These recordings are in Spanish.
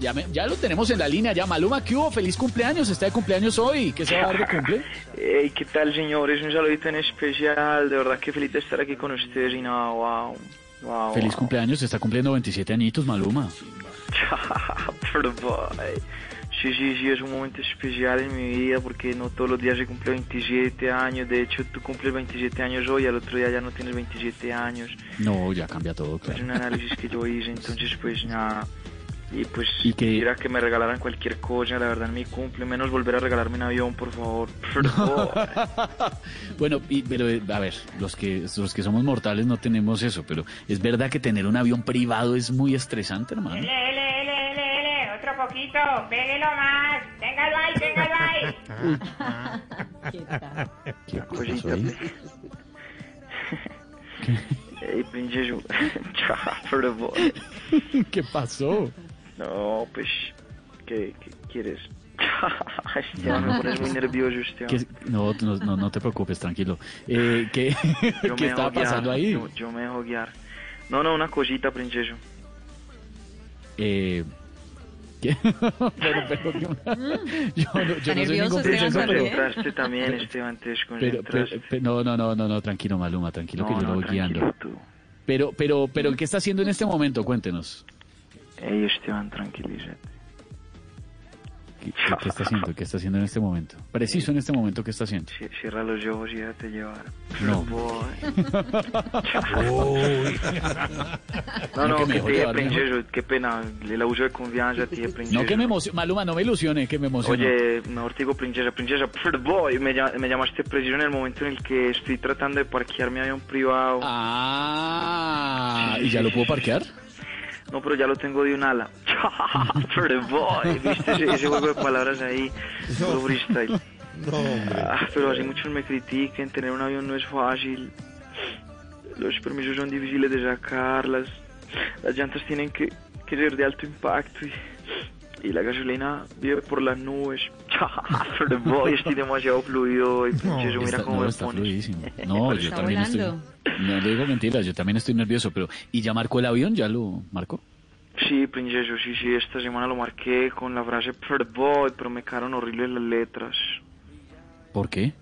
Ya, me- ya lo tenemos en la línea, ya Maluma, ¿qué hubo? Feliz cumpleaños, está de cumpleaños hoy, ¿qué se va a dar de cumple? Hey, ¿qué tal, señores? Un saludito en especial. De verdad que feliz de estar aquí con ustedes y nada, wow. Wow. Feliz cumpleaños, está cumpliendo 27 añitos, Maluma. Sí, sí, sí, es un momento especial en mi vida porque no todos los días se cumple 27 años. De hecho, tú cumples 27 años hoy, al otro día ya no tienes 27 años. No, ya cambia todo, Es claro. un análisis que yo hice, entonces, pues nada. Y pues ¿Y qué? quisiera que me regalaran cualquier cosa, la verdad, en mi cumple. Menos volver a regalarme un avión, por favor. Boy. Bueno, y- pero eh, a ver, los que, los que somos mortales no tenemos eso, pero es verdad que tener un avión privado es muy estresante, hermano. L, L, L, L, L, otro poquito, péguelo más, téngalo ahí, téngalo ahí. ¿Qué ahí? Ey, princeso. Pero, boy. ¿Qué pasó? No, pues, ¿qué, qué quieres? Esteban, me pones muy nervioso, Esteban. ¿Qué- no, no, no, no te preocupes, tranquilo. Eh, ¿Qué, Yo ¿qué me estaba guiar, pasando ahí? Yo, yo me dejo guiar. No, no, una cosita, princeso. Eh, ¿qué? pero, pero, yo, yo no, yo no soy nervioso, ningún Esteban, princesa, Te ¿por pero, qué? concentraste también, Esteban, te pero, pero- desconcentraste. pero- no, no, no, no, no, tranquilo, Maluma, tranquilo que no, yo lo voy tranquilo guiando. tú. Pero, pero, pero, ¿qué está haciendo en este momento? Cuéntenos. Ey, Esteban, tranquilízate. ¿Qué, qué- qué está haciendo? ¿Qué está haciendo en este momento? Preciso en este momento, ¿qué está haciendo? Ci- Cierra los ojos y déjate llevar. No. Boy. No, No, no, que te princeso, qué pena. El abuso de confianza, te dije, princeso. No que me emocione, Maluma, no me ilusione, que me emocione. Oye, mejor te digo princesa, princesa, boy, me, me llamaste preciso en el momento en el que estoy tratando de parquear mi avión privado. Ah, ¿y ya lo puedo parquear? No, pero ya lo tengo de un ala. pero boy, viste ese, ese juego de palabras ahí, puro freestyle. Ah, pero así muchos me critiquen, tener un avión no es fácil. Los permisos son difíciles de sacar, las, las llantas tienen que, que ser de alto impacto y, y la gasolina vive por las nubes. pero boy, estoy demasiado fluido y princeso, mira Está- cómo no, me está pones. fluidísimo. No, yo también volando. estoy... No le digo mentiras, yo también estoy nervioso, pero... ¿Y ya marcó el avión? ¿Ya lo marcó? Sí, princeso, sí, sí, esta semana lo marqué con la frase boy, pero me quedaron horribles las letras. ¿Por qué?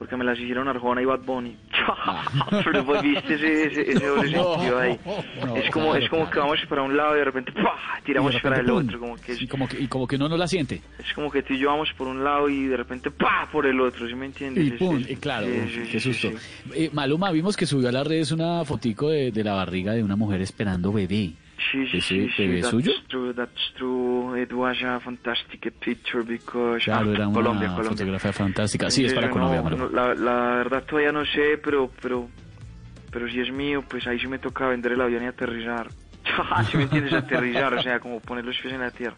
Porque me las hicieron Arjona y Bad Bunny. pero pues viste ese, ese, ese doble sentido ahí. no, es como, claro, es como claro. que vamos para un lado y de repente ¡pah! Tiramos de para el repente, otro. Como que es, Y como que, y como que uno no la siente. es como que tú y yo vamos por un lado y de repente ¡pah! por el otro, ¿sí me entiendes? Y pum, es- y claro, sí, qué sí, susto. Eh, Maluma, vimos que subió a las redes una fotico de, de la barriga de una mujer esperando bebé. Sí, sí, ¿Ese bebé that's suyo? true, that's true. It was a fantastic picture because... Claro, ah, era una Colombia, Colombia. fotografía fantástica. Sí, es para yo Colombia, no, no, la, la verdad todavía no sé, pero, pero, pero si es mío, pues ahí sí me toca vender el avión y aterrizar. si me entiendes, aterrizar, o sea, como poner los pies en la tierra.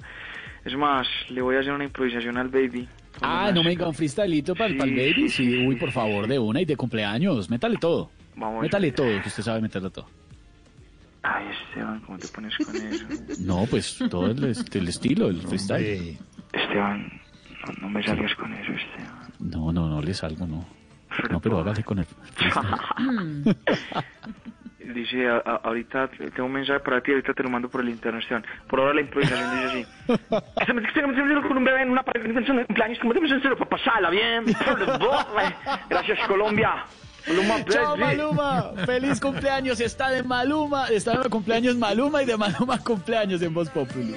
Es más, le voy a hacer una improvisación al baby. Ah, no me diga un freestylito para Sí, el baby. sí, Sí, sí, uy, por favor, de una y de cumpleaños. Métale todo. Vamos. Métale todo, que usted sabe meterle todo. Ay, Esteban, ¿cómo te pones con eso? No, pues todo el, el estilo, el freestyle. Esteban, no, no me salgas con eso, Esteban. No, no, no le salgo, no. No, pero hágale con el freestyle. Dice, a- a- ahorita tengo un mensaje para ti, ahorita te lo mando por el interno, Esteban. Por ahora la improvisación dice así. con un bebé en una pared de cumpleaños, como te para pasarla bien. Gracias, Colombia. Maluma, Chao. Maluma. Feliz cumpleaños. Está de Maluma. Está de cumpleaños Maluma y de Maluma cumpleaños en Voz Populi.